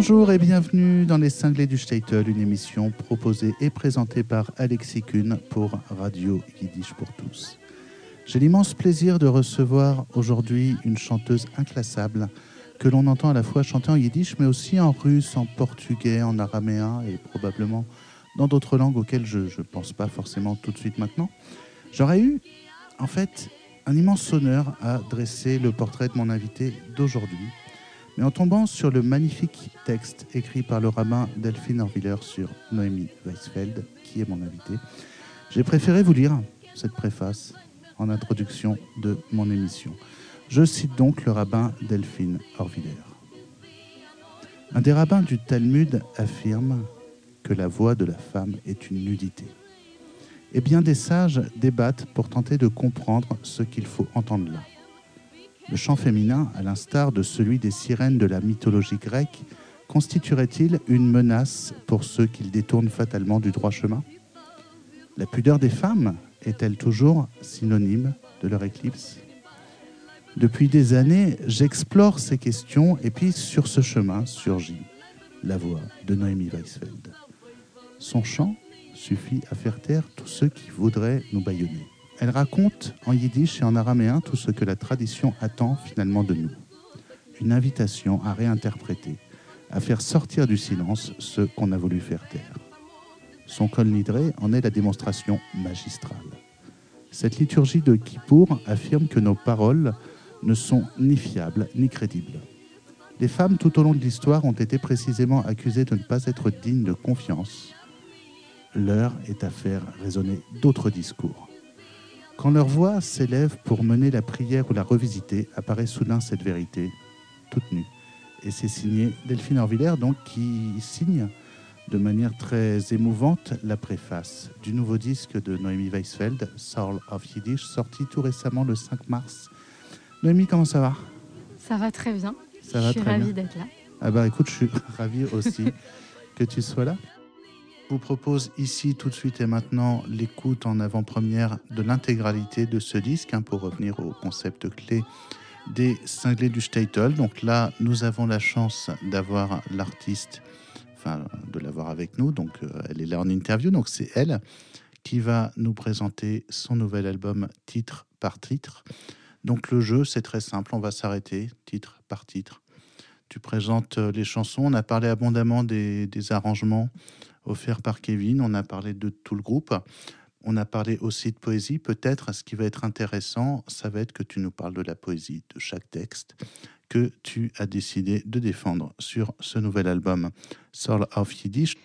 Bonjour et bienvenue dans Les Cinglés du Statel, une émission proposée et présentée par Alexis Kuhn pour Radio Yiddish pour tous. J'ai l'immense plaisir de recevoir aujourd'hui une chanteuse inclassable que l'on entend à la fois chanter en yiddish mais aussi en russe, en portugais, en araméen et probablement dans d'autres langues auxquelles je ne pense pas forcément tout de suite maintenant. J'aurais eu en fait un immense honneur à dresser le portrait de mon invité d'aujourd'hui mais en tombant sur le magnifique texte écrit par le rabbin Delphine Orviller sur Noémie Weisfeld, qui est mon invité, j'ai préféré vous lire cette préface en introduction de mon émission. Je cite donc le rabbin Delphine Orviller. Un des rabbins du Talmud affirme que la voix de la femme est une nudité. Et bien des sages débattent pour tenter de comprendre ce qu'il faut entendre là. Le chant féminin, à l'instar de celui des sirènes de la mythologie grecque, constituerait-il une menace pour ceux qu'il détournent fatalement du droit chemin? La pudeur des femmes est-elle toujours synonyme de leur éclipse? Depuis des années, j'explore ces questions et puis sur ce chemin surgit la voix de Noémie Weisfeld. Son chant suffit à faire taire tous ceux qui voudraient nous bâillonner. Elle raconte en yiddish et en araméen tout ce que la tradition attend finalement de nous. Une invitation à réinterpréter, à faire sortir du silence ce qu'on a voulu faire taire. Son col nidré en est la démonstration magistrale. Cette liturgie de Kippour affirme que nos paroles ne sont ni fiables ni crédibles. Les femmes tout au long de l'histoire ont été précisément accusées de ne pas être dignes de confiance. L'heure est à faire résonner d'autres discours. Quand leur voix s'élève pour mener la prière ou la revisiter, apparaît soudain cette vérité, toute nue. Et c'est signé Delphine Orviller, donc, qui signe de manière très émouvante la préface du nouveau disque de Noémie Weisfeld, Soul of Yiddish, sorti tout récemment le 5 mars. Noémie, comment ça va? Ça va très bien. Ça je suis ravie d'être là. Ah bah écoute, je suis ravi aussi que tu sois là vous propose ici tout de suite et maintenant l'écoute en avant-première de l'intégralité de ce disque hein, pour revenir au concept clé des cinglés du Statel. Donc là, nous avons la chance d'avoir l'artiste, enfin de l'avoir avec nous. Donc euh, elle est là en interview. Donc c'est elle qui va nous présenter son nouvel album titre par titre. Donc le jeu, c'est très simple. On va s'arrêter titre par titre. Tu présentes euh, les chansons. On a parlé abondamment des, des arrangements offert par Kevin. On a parlé de tout le groupe. On a parlé aussi de poésie. Peut-être ce qui va être intéressant, ça va être que tu nous parles de la poésie de chaque texte que tu as décidé de défendre sur ce nouvel album Soul of Yiddish.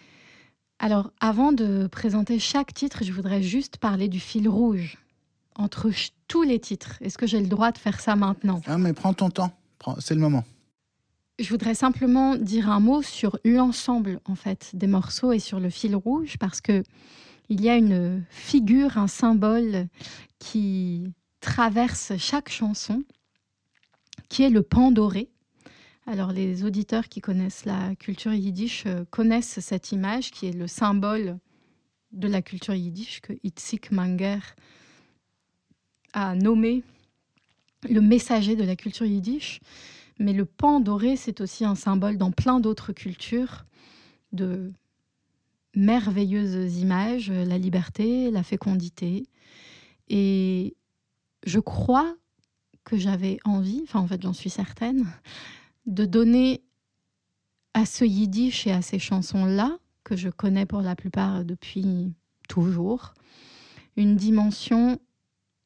Alors, avant de présenter chaque titre, je voudrais juste parler du fil rouge entre tous les titres. Est-ce que j'ai le droit de faire ça maintenant? Ah, mais prends ton temps. C'est le moment. Je voudrais simplement dire un mot sur l'ensemble en fait des morceaux et sur le fil rouge parce que il y a une figure, un symbole qui traverse chaque chanson, qui est le pan doré. Alors les auditeurs qui connaissent la culture yiddish euh, connaissent cette image qui est le symbole de la culture yiddish que Itzik Manger a nommé le messager de la culture yiddish. Mais le pan doré, c'est aussi un symbole dans plein d'autres cultures de merveilleuses images, la liberté, la fécondité. Et je crois que j'avais envie, enfin en fait j'en suis certaine, de donner à ce yiddish et à ces chansons-là, que je connais pour la plupart depuis toujours, une dimension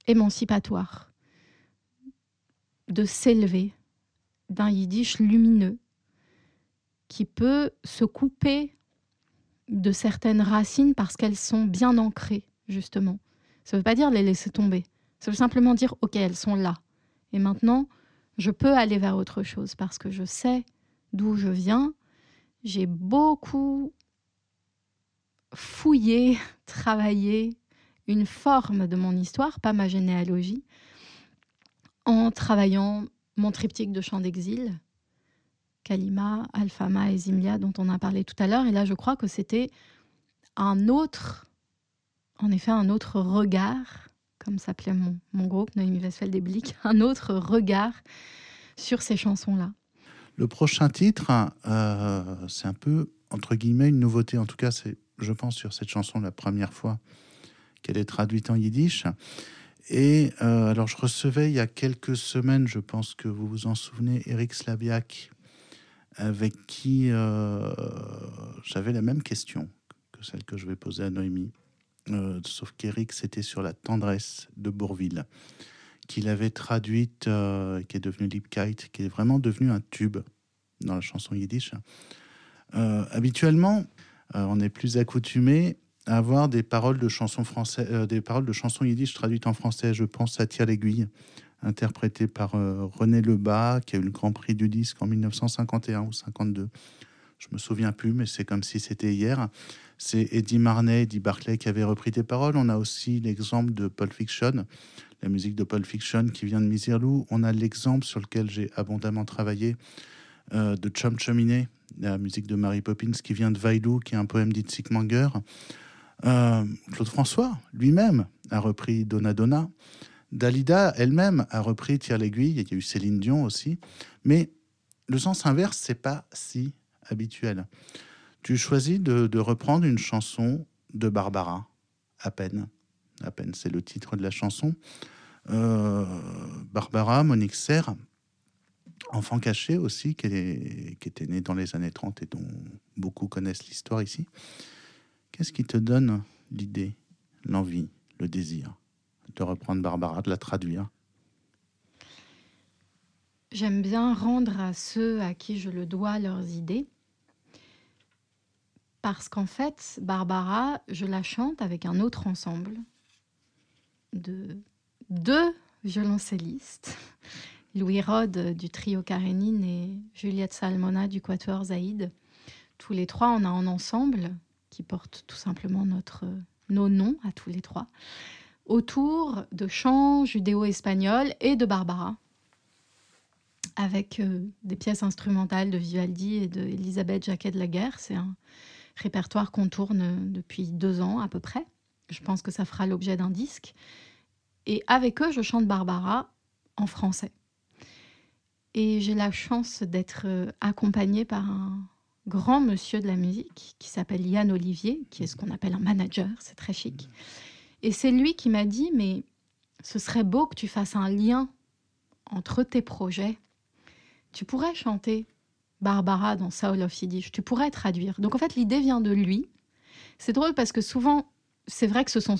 émancipatoire, de s'élever, d'un yiddish lumineux qui peut se couper de certaines racines parce qu'elles sont bien ancrées, justement. Ça ne veut pas dire les laisser tomber. Ça veut simplement dire, OK, elles sont là. Et maintenant, je peux aller vers autre chose parce que je sais d'où je viens. J'ai beaucoup fouillé, travaillé une forme de mon histoire, pas ma généalogie, en travaillant mon triptyque de chants d'exil, Kalima, Alfama et Zimlia, dont on a parlé tout à l'heure. Et là, je crois que c'était un autre, en effet, un autre regard, comme s'appelait mon, groupe, Noémie Westphal des Blics, un autre regard sur ces chansons-là. Le prochain titre, euh, c'est un peu, entre guillemets, une nouveauté. En tout cas, c'est, je pense, sur cette chanson la première fois qu'elle est traduite en yiddish. Et euh, alors, je recevais il y a quelques semaines, je pense que vous vous en souvenez, Eric Slaviak, avec qui euh, j'avais la même question que celle que je vais poser à Noémie. Euh, sauf qu'Eric, c'était sur la tendresse de Bourville, qu'il avait traduite, qui est devenue Kite, qui est vraiment devenu un tube dans la chanson yiddish. habituellement, on est plus accoutumé avoir des paroles de chansons françaises, euh, des paroles de chansons yiddish traduites en français. Je pense à Tire l'aiguille, interprété par euh, René Lebas, qui a eu le Grand Prix du disque en 1951 ou 52. Je me souviens plus, mais c'est comme si c'était hier. C'est Eddie Marnay, Eddie Barclay qui avait repris tes paroles. On a aussi l'exemple de Paul Fiction, la musique de Paul Fiction qui vient de Misirlou. On a l'exemple sur lequel j'ai abondamment travaillé euh, de Chum Chuminé, la musique de Mary Poppins qui vient de Vailou, qui est un poème d'Itzik Manger. Euh, Claude François lui-même a repris Donna Donna. Dalida elle-même a repris Tire l'aiguille. Il y a eu Céline Dion aussi. Mais le sens inverse, c'est pas si habituel. Tu choisis de, reprendre une chanson de Barbara, à peine. À peine, c'est le titre de la chanson. Euh, Barbara, Monique Serre, enfant caché aussi, qui, qui, était née dans les années 30 et dont beaucoup connaissent l'histoire ici. Qu'est-ce qui te donne l'idée, l'envie, le désir de reprendre Barbara, de la traduire? J'aime bien rendre à ceux à qui je le dois leurs idées. Parce qu'en fait, Barbara, je la chante avec un autre ensemble de deux violoncellistes, Louis Rode du trio Karénine et Juliette Salmona du quatuor Zaïd. Tous les trois, on a un ensemble qui porte tout simplement notre, nos noms à tous les trois, autour de chants judéo-espagnols et de Barbara, avec euh, des pièces instrumentales de Vivaldi et de Elisabeth Jacquet de la Guerre. C'est un répertoire qu'on tourne depuis deux ans à peu près. Je pense que ça fera l'objet d'un disque. Et avec eux, je chante Barbara en français. Et j'ai la chance d'être euh, accompagnée par un, grand monsieur de la musique qui s'appelle Yann Olivier, qui est ce qu'on appelle un manager, c'est très chic. Et c'est lui qui m'a dit, mais ce serait beau que tu fasses un lien entre tes projets. Tu pourrais chanter Barbara dans Soul of Yiddish, tu pourrais traduire. Donc en fait, l'idée vient de lui. C'est drôle parce que souvent, c'est vrai que ce sont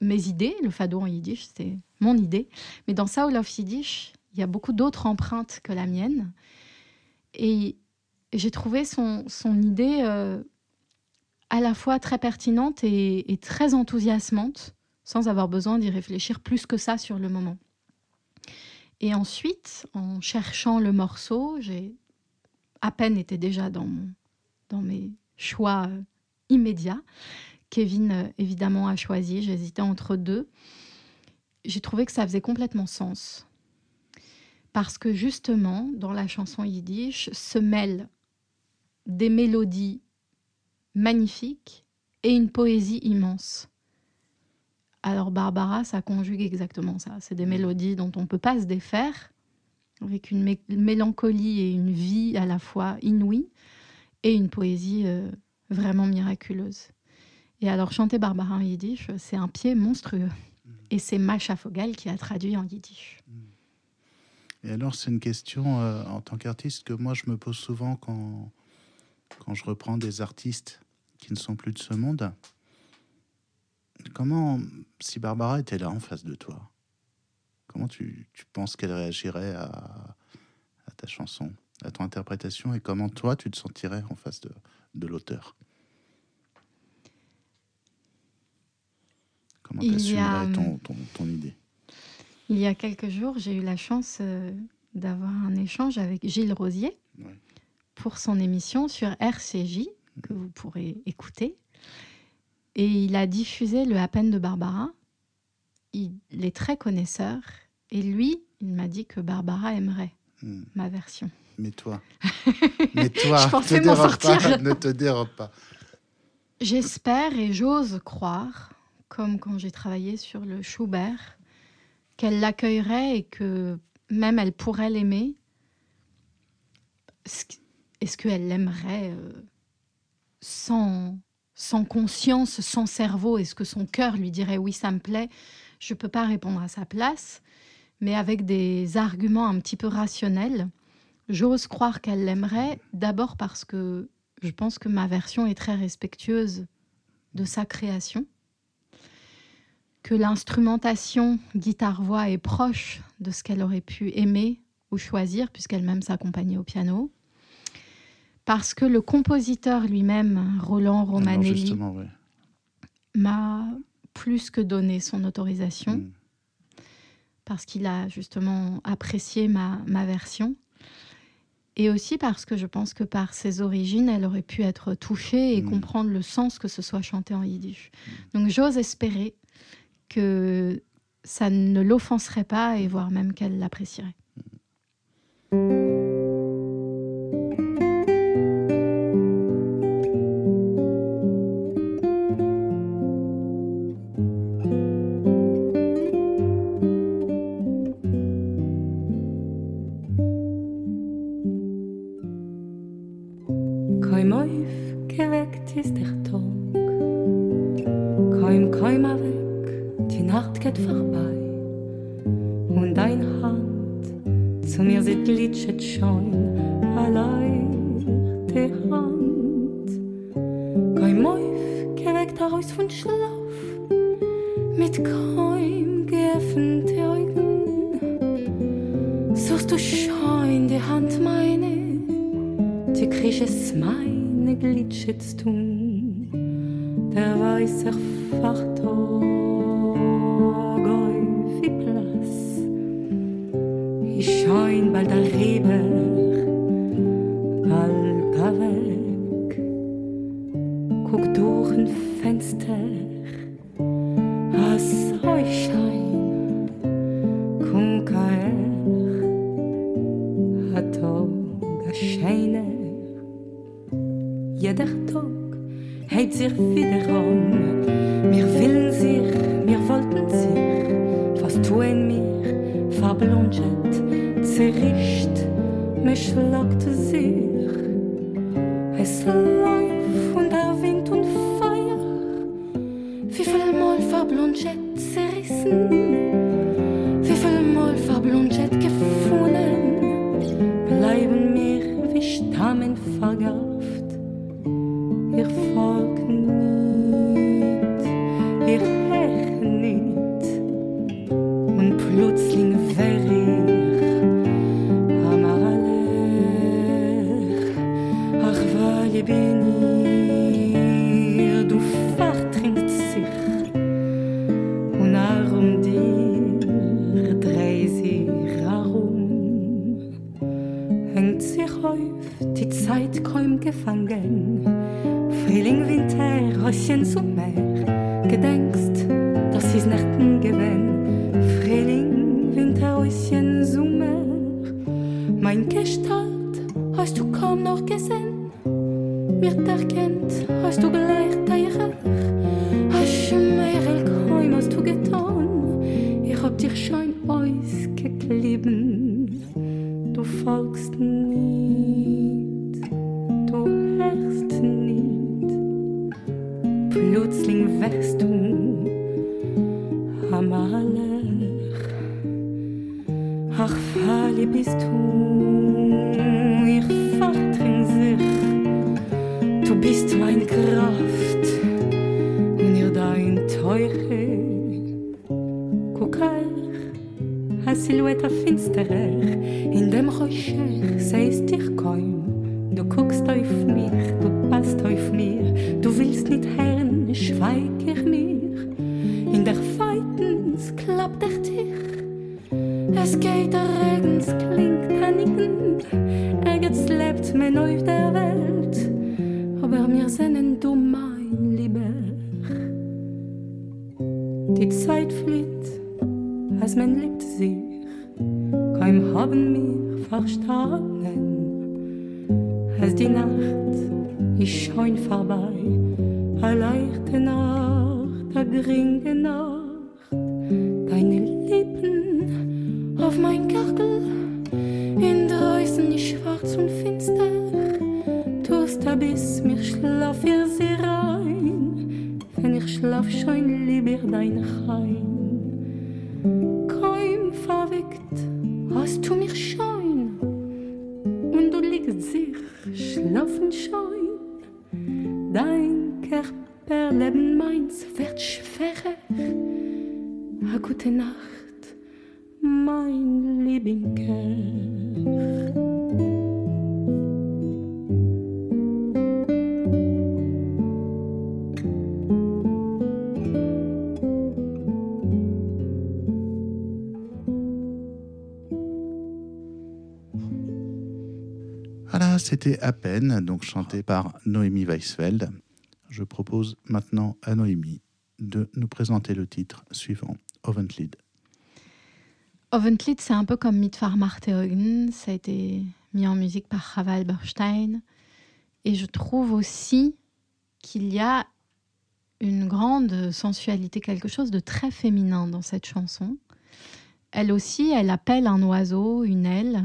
mes idées, le fado en yiddish, c'est mon idée. Mais dans Soul of Yiddish, il y a beaucoup d'autres empreintes que la mienne. Et j'ai trouvé son, son idée euh, à la fois très pertinente et, très enthousiasmante, sans avoir besoin d'y réfléchir plus que ça sur le moment. Et ensuite, en cherchant le morceau, j'ai à peine été déjà dans, mon, dans mes choix euh, immédiats. Kevin, euh, évidemment, a choisi. J'hésitais entre deux. J'ai trouvé que ça faisait complètement sens. Parce que justement, dans la chanson yiddish, se mêlent des mélodies magnifiques et une poésie immense. Alors Barbara, ça conjugue exactement ça. C'est des mélodies dont on ne peut pas se défaire, avec une mélancolie et une vie à la fois inouïe, et une poésie euh, vraiment miraculeuse. Et alors chanter Barbara en yiddish, c'est un pied monstrueux. Mm. Et c'est Macha Fogel qui a traduit en yiddish. Mm. Et alors c'est une question euh, en tant qu'artiste que moi je me pose souvent quand quand je reprends des artistes qui ne sont plus de ce monde, comment, si Barbara était là en face de toi, comment tu, penses qu'elle réagirait à, ta chanson, à ton interprétation, et comment toi, tu te sentirais en face de, l'auteur? Comment tu assumerais ton, ton, idée? Il y a quelques jours, j'ai eu la chance euh, d'avoir un échange avec Gilles Rosier, pour son émission sur RCJ, que vous pourrez écouter. Et il a diffusé le À peine de Barbara. Il est très connaisseur. Et lui, il m'a dit que Barbara aimerait hmm. ma version. Mais toi, mais toi, Je pensais m'en sortir. ne te dérobe pas. J'espère et j'ose croire, comme quand j'ai travaillé sur le Schubert, qu'elle l'accueillerait et que même elle pourrait l'aimer est-ce qu'elle l'aimerait euh, sans, sans conscience, sans cerveau? Est-ce que son cœur lui dirait oui, ça me plaît Je ne peux pas répondre à sa place, mais avec des arguments un petit peu rationnels, j'ose croire qu'elle l'aimerait, d'abord parce que je pense que ma version est très respectueuse de sa création, que l'instrumentation guitare-voix est proche de ce qu'elle aurait pu aimer ou choisir, puisqu'elle-même s'accompagnait au piano, parce que le compositeur lui-même, Roland Romanelli, m'a plus que donné son autorisation, hmm. parce qu'il a justement apprécié ma, ma version. Et aussi parce que je pense que par ses origines, elle aurait pu être touchée et hmm. comprendre le sens que ce soit chanté en yiddish. Hmm. Donc j'ose espérer que ça ne l'offenserait pas et voire même qu'elle l'apprécierait. Licht, mich lockt sich. Es läuft und der Wind und Feuer, wie viel Mal verblondet zerrissen, wie viel Mal verblondet gefunden, bleiben mir wie Stammen. bist du, ihr Vater sich. Du bist mein Kraft und dein Teuchel. Guck euch, a Silhouette finsterer, in dem Reuschech seist dich kaum. Du guckst auf mich, du passt auf mir, du willst nicht hören, schweig ich mir. In der Feitens klappt der Tisch, es geht der schon vorbei, eine leichte Nacht, eine geringe Nacht, deine Lippen auf mein Gürtel, in draußen ist schwarz und finster, tust du bis mir schlaf ihr sie rein, wenn ich schlaf schon lieber dein Heim. Kaum verweckt, hast du mich schon, und du liegst sich, schlafen schon, Dein Körper leben meins wird schwerer. A gute Nacht, mein Lieblinger. C'était à peine, donc chanté par Noémie Weisfeld. Je propose maintenant à Noémie de nous présenter le titre suivant, Oventlied. Oventlied, c'est un peu comme Mitfar Marteogen, ça a été mis en musique par Raval Berstein. Et je trouve aussi qu'il y a une grande sensualité, quelque chose de très féminin dans cette chanson. Elle aussi, elle appelle un oiseau, une aile,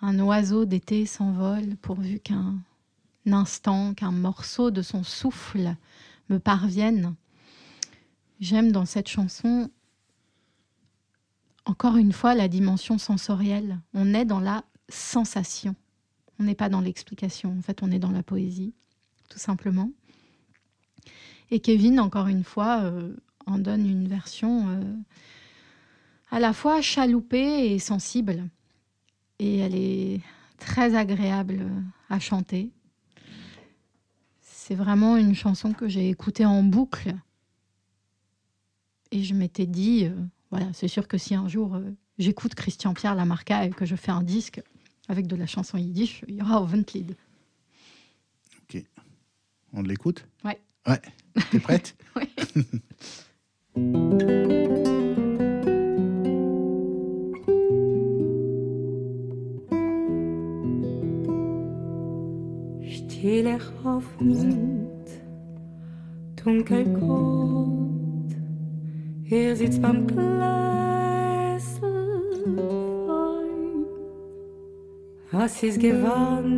un oiseau d'été s'envole pourvu qu'un instant, qu'un morceau de son souffle me parvienne. J'aime dans cette chanson, encore une fois, la dimension sensorielle. On est dans la sensation. On n'est pas dans l'explication. En fait, on est dans la poésie, tout simplement. Et Kevin, encore une fois, euh, en donne une version euh, à la fois chaloupée et sensible et elle est très agréable à chanter. C'est vraiment une chanson que j'ai écoutée en boucle. Et je m'étais dit, euh, voilà, c'est sûr que si un jour euh, j'écoute Christian Pierre Lamarca et que je fais un disque avec de la chanson yiddish, il y aura Oventlied. Ok. On l'écoute? Ouais. Ouais. T'es prête? Oui. Hoffnung, dunkelgrot. Er sitzt beim Gläsel fein. Was ist gewann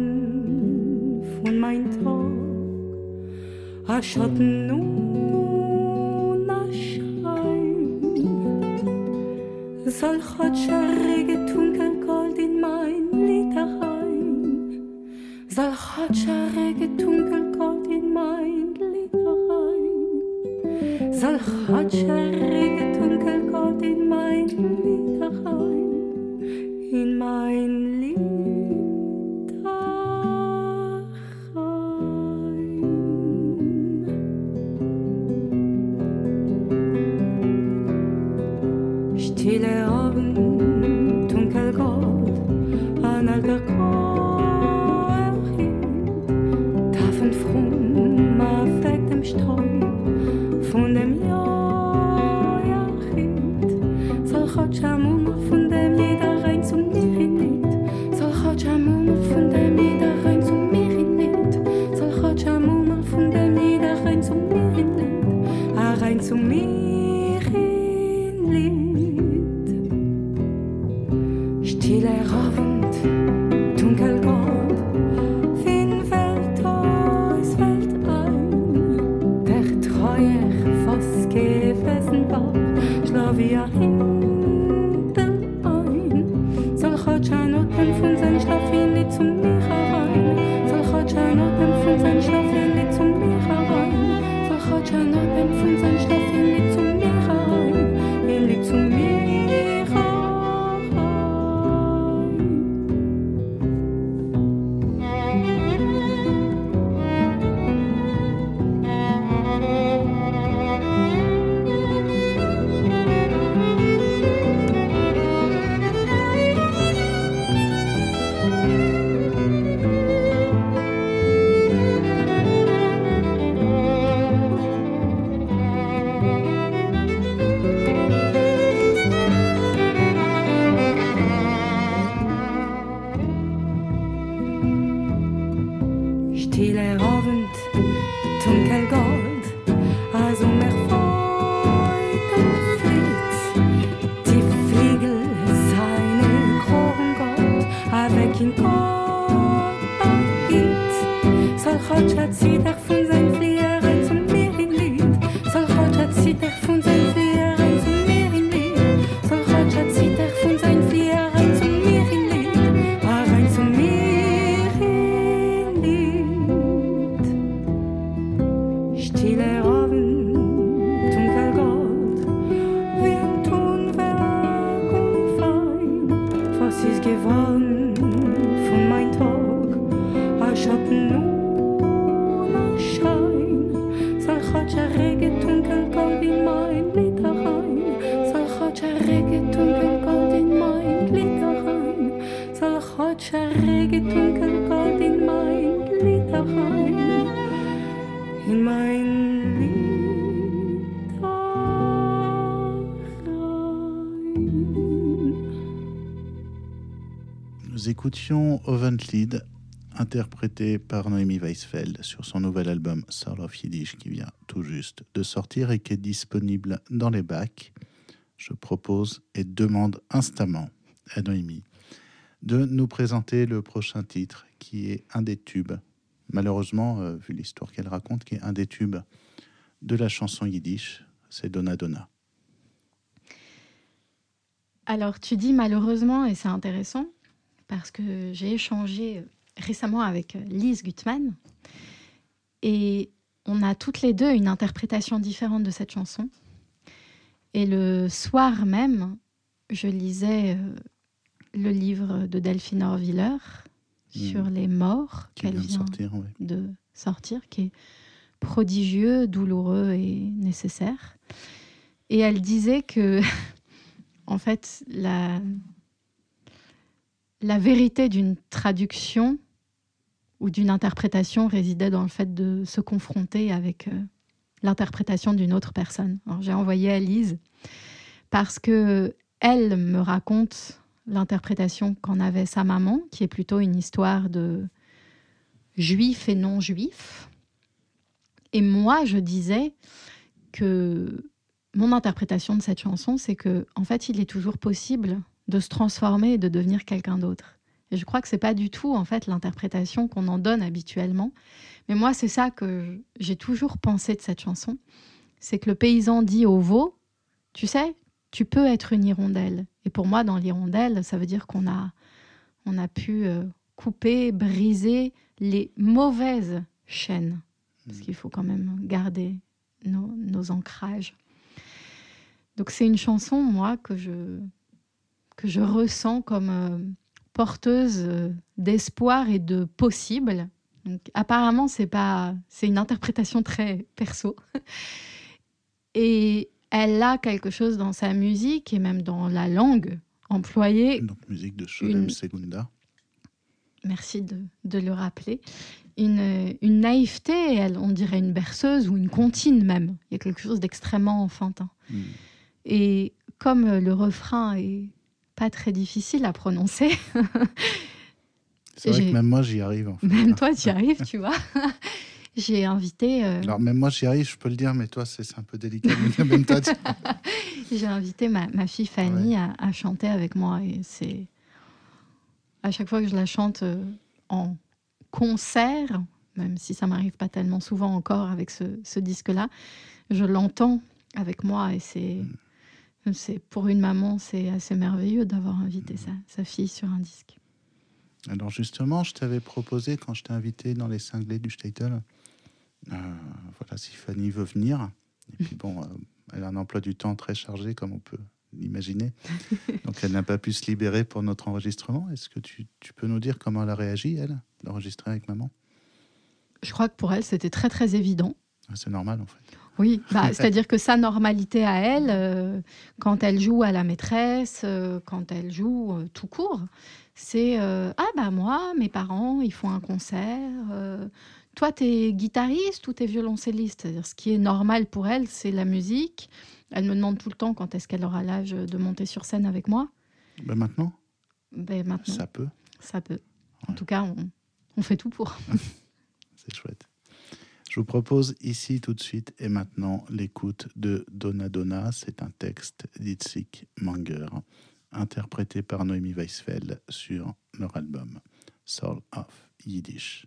von mein Tag? A Schatten nun a Schein. Soll Chotscherige Dunkelgold in mein? על חד שהרגת טונקלקולט אין מיין ליטרהיים. זל חד שהרגת טונקלקולט אין מיין ליטרהיים. אין מיין ליטרהיים. Stille écoutions Lead, interprété par Noémie Weisfeld sur son nouvel album Soul of Yiddish qui vient tout juste de sortir et qui est disponible dans les bacs. Je propose et demande instamment à Noémie de nous présenter le prochain titre qui est un des tubes, malheureusement, euh, vu l'histoire qu'elle raconte, qui est un des tubes de la chanson yiddish, c'est Donna Donna. Alors tu dis malheureusement, et c'est intéressant, parce que j'ai échangé récemment avec Lise Gutmann, et on a toutes les deux une interprétation différente de cette chanson. Et le soir même, je lisais euh, le livre de Delphine Orviller sur hmm. les morts qu'elle vient, de, sortir, qui est prodigieux, douloureux et nécessaire. Et elle disait que, en fait, la, la vérité d'une traduction ou d'une interprétation résidait dans le fait de se confronter avec euh, l'interprétation d'une autre personne. J'ai envoyé à Lise parce que elle me raconte l'interprétation qu'en avait sa maman, qui est plutôt une histoire de juifs et non juifs. Et moi, je disais que mon interprétation de cette chanson, c'est que en fait, il est toujours possible de se transformer et de devenir quelqu'un d'autre. Et je crois que c'est pas du tout en fait l'interprétation qu'on en donne habituellement. Mais moi, c'est ça que j'ai toujours pensé de cette chanson, c'est que le paysan dit au veau, tu sais, tu peux être une hirondelle. Et pour moi, dans l'hirondelle, ça veut dire qu'on a, on a pu euh, couper, briser les mauvaises chaînes. Parce qu'il faut quand même garder nos, ancrages. Donc c'est une chanson, moi, que je, que je ressens comme euh, porteuse euh, d'espoir et de possible. Donc, apparemment, c'est pas, c'est une interprétation très perso. Et elle a quelque chose dans sa musique et même dans la langue employée. Donc, musique de Sholem Segunda. Merci de, de, le rappeler. Une, une naïveté, elle, on dirait une berceuse ou une comptine même. Il y a quelque chose d'extrêmement enfantin. Hmm. Et comme le refrain est pas très difficile à prononcer. C'est vrai que même moi j'y arrive. En fait. Même toi tu y arrives, tu vois. j'ai invité. Euh, Alors, même moi, j'y arrive, je peux le dire, mais toi, c'est un peu délicat. j'ai invité ma, ma, fille Fanny à, chanter avec moi. Et c'est. À chaque fois que je la chante euh, en concert, même si ça m'arrive pas tellement souvent encore avec ce, ce disque-là, je l'entends avec moi. Et c'est. Mm. C'est Pour une maman, c'est assez merveilleux d'avoir invité mm. sa, sa fille sur un disque. Alors justement, je t'avais proposé quand je t'ai invité dans les cinglés du Statel, euh, voilà, si Fanny veut venir. Et puis bon, euh, elle a un emploi du temps très chargé, comme on peut l'imaginer. Donc elle n'a pas pu se libérer pour notre enregistrement. Est-ce que tu, tu, peux nous dire comment elle a réagi, elle, d'enregistrer avec maman? Je crois que pour elle, c'était très très évident. Ah, c'est normal en fait. Oui, bah, c'est-à-dire que sa normalité à elle, euh, quand elle joue à la maîtresse, quand elle joue tout court, c'est Ah bah moi, mes parents, ils font un concert, toi, tu es guitariste ou tu es violoncelliste? C'est-à-dire, ce qui est normal pour elle, c'est la musique. Elle me demande tout le temps quand est-ce qu'elle aura l'âge de monter sur scène avec moi. Ben maintenant? Ben maintenant. Ça peut. Ça peut. En tout cas, on, fait tout pour. c'est chouette. Je vous propose ici tout de suite et maintenant l'écoute de Donna Donna. C'est un texte d'Itzik Manger, interprété par Noémie Weisfeld sur leur album Soul of Yiddish.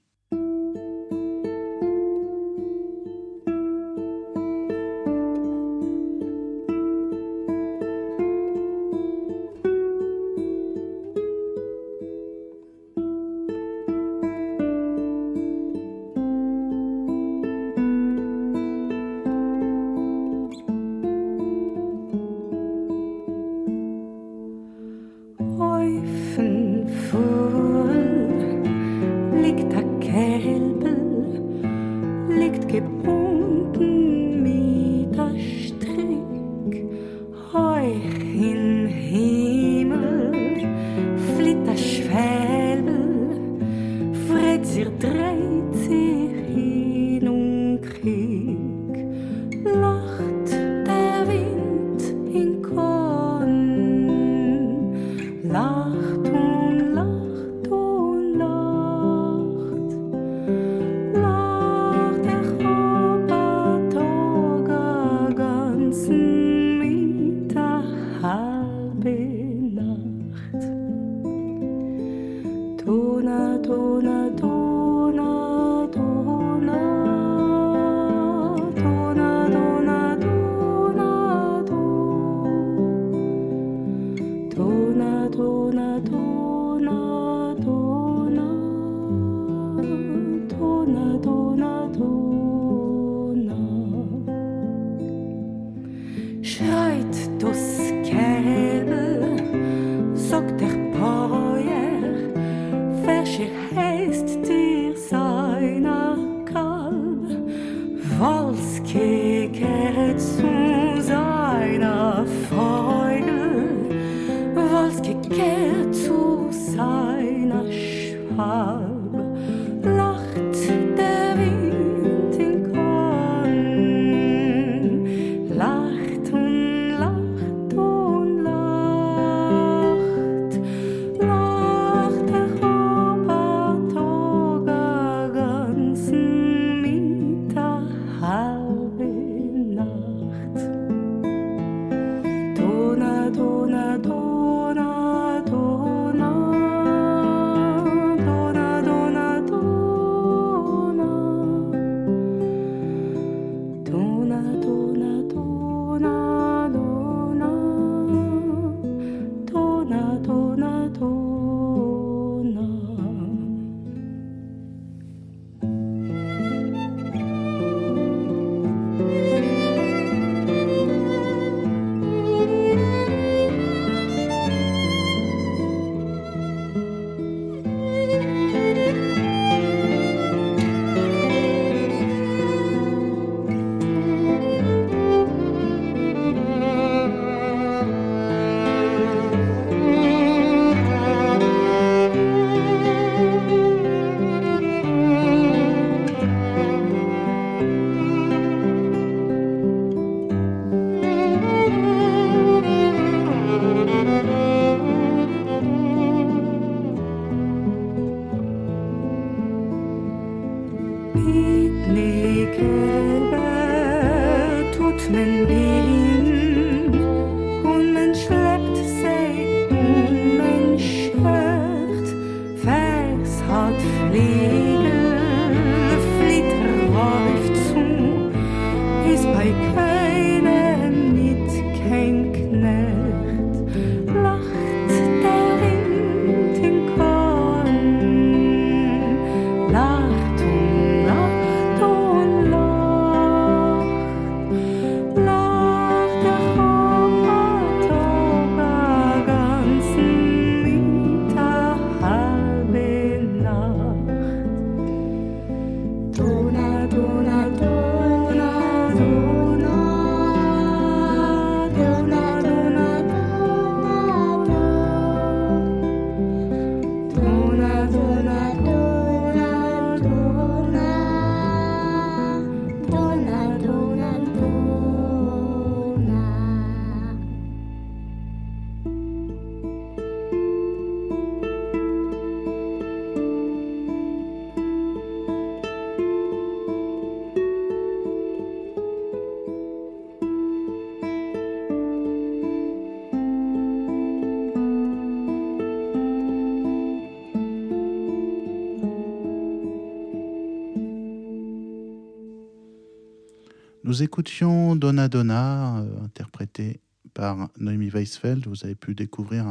Écoutions Donna Donna, euh, interprétée par Noémie Weisfeld. Vous avez pu découvrir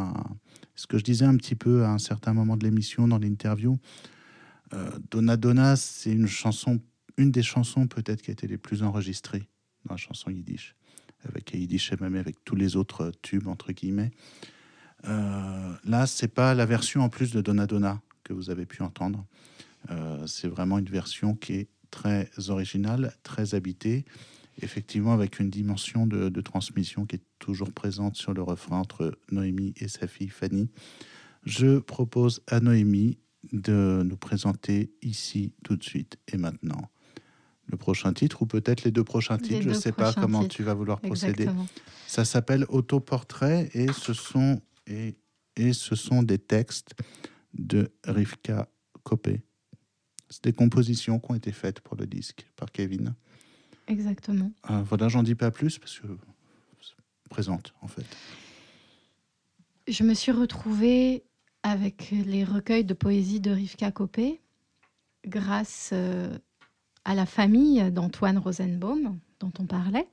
ce que je disais un petit peu à un certain moment de l'émission, dans l'interview. Euh, Donna Donna, c'est une chanson, une des chansons peut-être qui a été les plus enregistrées dans la chanson yiddish, avec Yiddish et même avec tous les autres tubes, entre guillemets. Euh, là, c'est pas la version en plus de Donna Donna que vous avez pu entendre. Euh, c'est vraiment une version qui est très originale, très habitée, effectivement avec une dimension de, de transmission qui est toujours présente sur le refrain entre Noémie et sa fille Fanny. Je propose à Noémie de nous présenter ici, tout de suite et maintenant, le prochain titre ou peut-être les deux prochains Les titres. Je ne sais pas comment titres. tu vas vouloir procéder. Exactement. Ça s'appelle Autoportrait et ce sont et, et ce sont des textes de Rivka Kopé. C'est des compositions qui ont été faites pour le disque par Kevin. Exactement. Euh, voilà, j'en dis pas plus parce que c'est présente en fait. Je me suis retrouvée avec les recueils de poésie de Rivka Kopé grâce euh, à la famille d'Antoine Rosenbaum dont on parlait.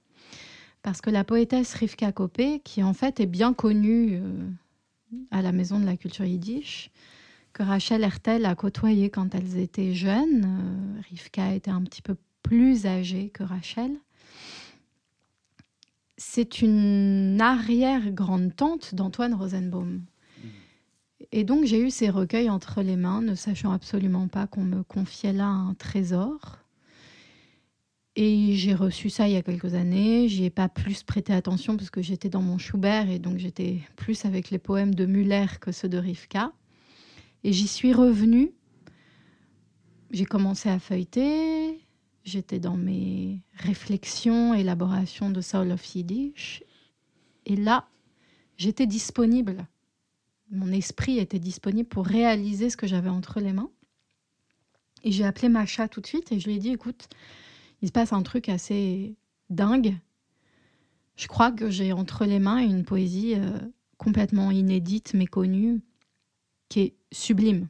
Parce que la poétesse Rivka Kopé, qui en fait est bien connue euh, à la Maison de la Culture Yiddish, que Rachel Hertel a côtoyée quand elles étaient jeunes. Euh, Rivka était un petit peu plus âgée que Rachel. c'est une arrière-grande-tante d'Antoine Rosenbaum. Et donc j'ai eu ces recueils entre les mains, ne sachant absolument pas qu'on me confiait là un trésor. Et j'ai reçu ça il y a quelques années. J'y ai pas plus prêté attention parce que j'étais dans mon Schubert et donc j'étais plus avec les poèmes de Muller que ceux de Rivka. Et j'y suis revenue. J'ai commencé à feuilleter. J'étais dans mes réflexions, élaborations de Soul of Yiddish. Et là, j'étais disponible. Mon esprit était disponible pour réaliser ce que j'avais entre les mains. Et j'ai appelé Macha tout de suite et je lui ai dit, écoute, il se passe un truc assez dingue. Je crois que j'ai entre les mains une poésie euh, complètement inédite, méconnue, qui est sublime.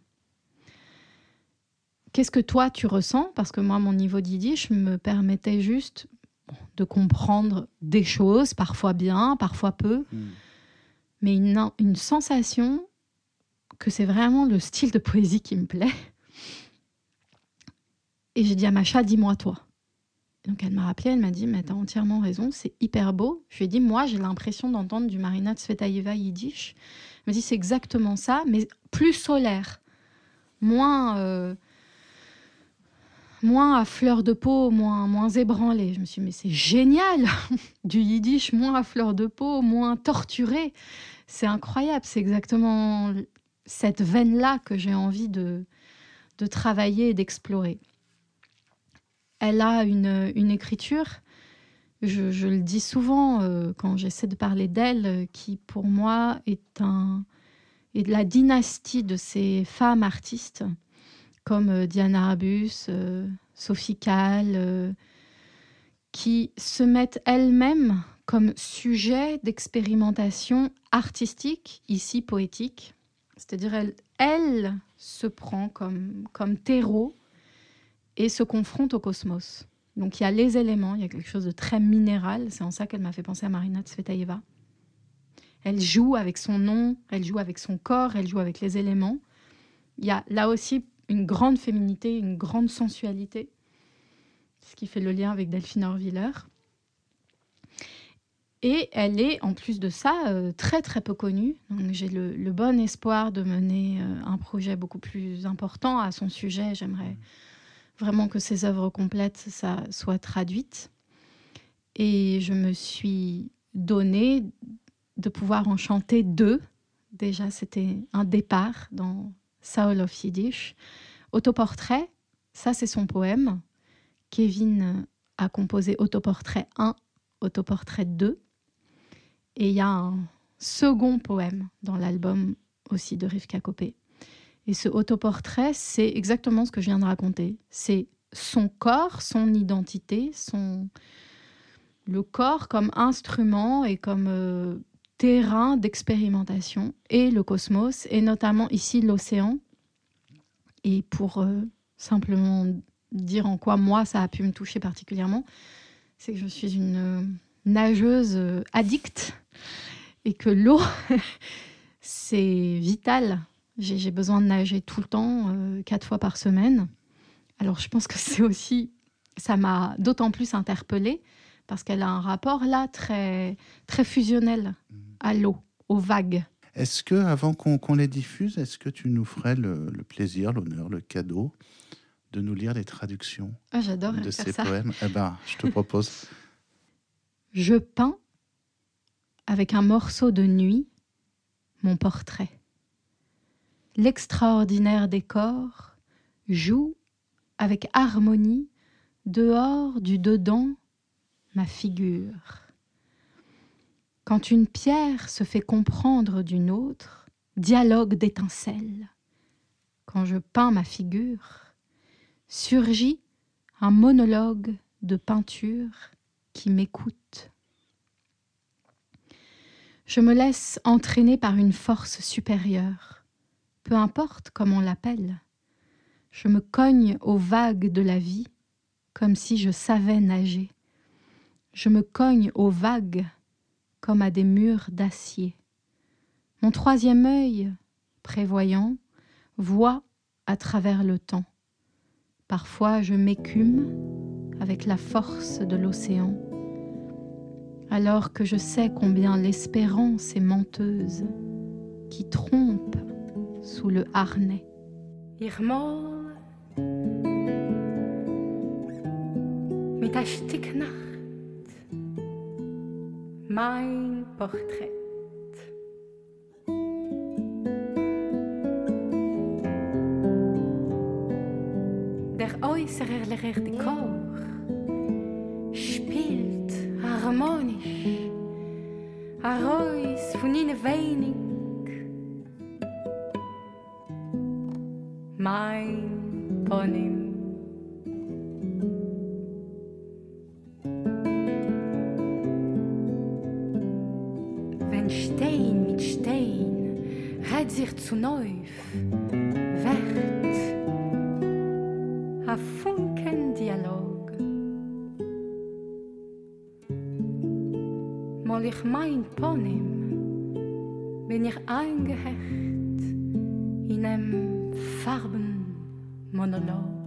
Qu'est-ce que toi tu ressens? Parce que moi, mon niveau d'Yiddish me permettait juste de comprendre des choses, parfois bien, parfois peu, Mm. mais une, une sensation que c'est vraiment le style de poésie qui me plaît. Et j'ai dit à Macha, dis-moi toi. Donc elle m'a rappelé, elle m'a dit, mais t'as entièrement raison, c'est hyper beau. Je lui ai dit, moi j'ai l'impression d'entendre du Marina Tsvetaeva yiddish. Elle m'a dit, c'est exactement ça, mais plus solaire, moins, euh, moins à fleur de peau, moins, moins ébranlé. Je me suis dit, mais c'est génial, du yiddish moins à fleur de peau, moins torturé. C'est incroyable, c'est exactement cette veine-là que j'ai envie de, de travailler et d'explorer. Elle a une, écriture, je, le dis souvent euh, quand j'essaie de parler d'elle, euh, qui pour moi est, est de la dynastie de ces femmes artistes comme euh, Diana Arbus, euh, Sophie Kahl, euh, qui se mettent elles-mêmes comme sujet d'expérimentation artistique, ici poétique. C'est-à-dire, elle, elle se prend comme, comme terreau et se confronte au cosmos. Donc il y a les éléments, il y a quelque chose de très minéral. C'est en ça qu'elle m'a fait penser à Marina Tsvetaeva. Elle joue avec son nom, elle joue avec son corps, elle joue avec les éléments. Il y a là aussi une grande féminité, une grande sensualité, ce qui fait le lien avec Delphine Orviller. Et elle est, en plus de ça, euh, très très peu connue. Donc j'ai le, bon espoir de mener euh, un projet beaucoup plus important à son sujet. J'aimerais vraiment que ses œuvres complètes soient traduites. Et je me suis donné de pouvoir en chanter deux. Déjà, c'était un départ dans Soul of Yiddish. Autoportrait, ça c'est son poème. Kevin a composé Autoportrait 1, Autoportrait 2. Et il y a un second poème dans l'album aussi de Rivka Kopé. Et ce autoportrait, c'est exactement ce que je viens de raconter. C'est son corps, son identité, son le corps comme instrument et comme euh, terrain d'expérimentation et le cosmos et notamment ici l'océan. Et pour euh, simplement dire en quoi moi ça a pu me toucher particulièrement, c'est que je suis une euh, nageuse euh, addicte et que l'eau c'est vital j'ai besoin de nager tout le temps, quatre fois par semaine. Alors je pense que c'est aussi, ça m'a d'autant plus interpellée parce qu'elle a un rapport là très, très fusionnel à l'eau, aux vagues. Est-ce que, avant qu'on les diffuse, est-ce que tu nous ferais le, le plaisir, l'honneur, le cadeau de nous lire les traductions Ah, J'adore de ces ça. poèmes? Eh ben, je te propose. Je peins avec un morceau de nuit mon portrait. L'extraordinaire décor joue avec harmonie dehors du dedans ma figure. Quand une pierre se fait comprendre d'une autre, dialogue d'étincelles. Quand je peins ma figure, surgit un monologue de peinture qui m'écoute. Je me laisse entraîner par une force supérieure, peu importe comment on l'appelle. Je me cogne aux vagues de la vie comme si je savais nager. Je me cogne aux vagues comme à des murs d'acier. Mon troisième œil, prévoyant, voit à travers le temps. Parfois je m'écume avec la force de l'océan. alors que je sais combien l'espérance est menteuse, qui trompe sous le harnais. Mein Porträt. Der äußerliche Chor spielt harmonisch, Reus von ihnen wenig. Mein Ponym. Sich zu Neuf, wird a Funkendialog. Mal ich mein Ponym, bin ich eingehecht in einem Farbenmonolog.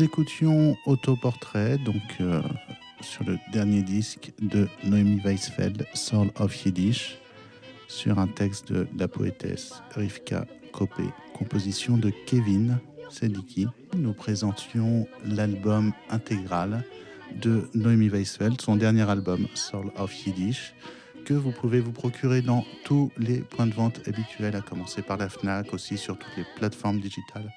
Nous écoutions Autoportrait, donc euh, sur le dernier disque de Noémie Weisfeld, Soul of Yiddish, sur un texte de la poétesse Rivka Kopé, composition de Kevin Sediki. Nous présentions l'album intégral de Noémie Weisfeld, son dernier album Soul of Yiddish, que vous pouvez vous procurer dans tous les points de vente habituels, à commencer par la FNAC, aussi sur toutes les plateformes digitales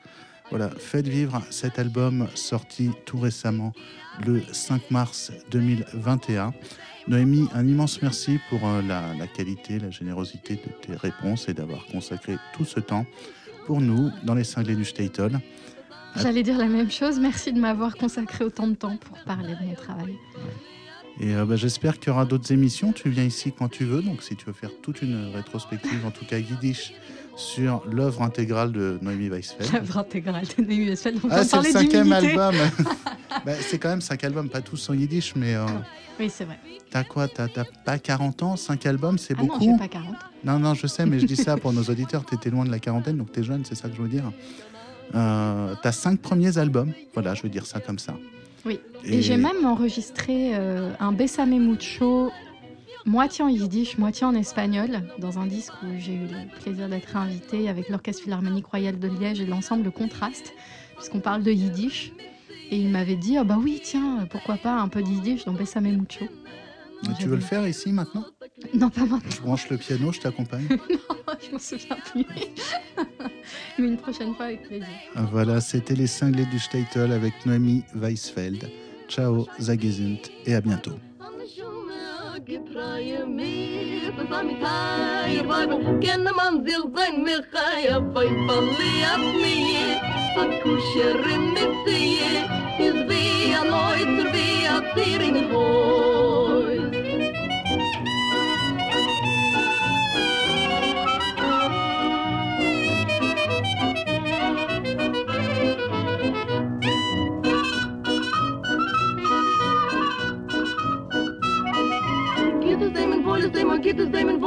Voilà, faites vivre cet album sorti tout récemment le 5 mars 2021. Noémie, un immense merci pour euh, la, la qualité, la générosité de tes réponses et d'avoir consacré tout ce temps pour nous dans les cinglés du Statel. J'allais dire la même chose. Merci de m'avoir consacré autant de temps pour parler de mon travail. Et euh, bah, j'espère qu'il y aura d'autres émissions. Tu viens ici quand tu veux. Donc, si tu veux faire toute une rétrospective, en tout cas yiddish, sur l'œuvre intégrale de Noémie Weisfeld. L'œuvre intégrale de Noémie Weisfeld. On Ah, c'est le cinquième album. Bah, c'est quand même cinq albums, pas tous en yiddish, mais euh, Oui, c'est vrai. t'as quoi T'as pas 40 ans Cinq albums, c'est Ah non, beaucoup j'ai pas 40. Non, non, je sais, mais je dis ça pour nos auditeurs. T'étais loin de la quarantaine, donc t'es jeune, c'est ça que je veux dire. Euh, T'as cinq premiers albums. Voilà, je veux dire ça comme ça. Oui. Et, j'ai même enregistré euh, un Besame Mucho, moitié en yiddish, moitié en espagnol, dans un disque où j'ai eu le plaisir d'être invitée avec l'Orchestre Philharmonique Royal de Liège et l'ensemble Contraste, puisqu'on parle de yiddish. Et il m'avait dit, ah bah oui, tiens, pourquoi pas un peu de yiddish dans Besame Mucho. Mais tu veux le faire ici maintenant Non, pas maintenant, Je branche le piano, je t'accompagne. je m'en souviens plus. Mais une prochaine fois avec plaisir. Voilà, c'était les cinglés du Statel avec Noémie Weisfeld. Ciao, Zagezint et à bientôt. Mitzie is wie a neuter wie a tiring hoi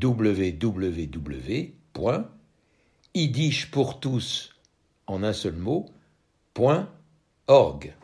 www.yiddishpourtous en un seul mot, point org.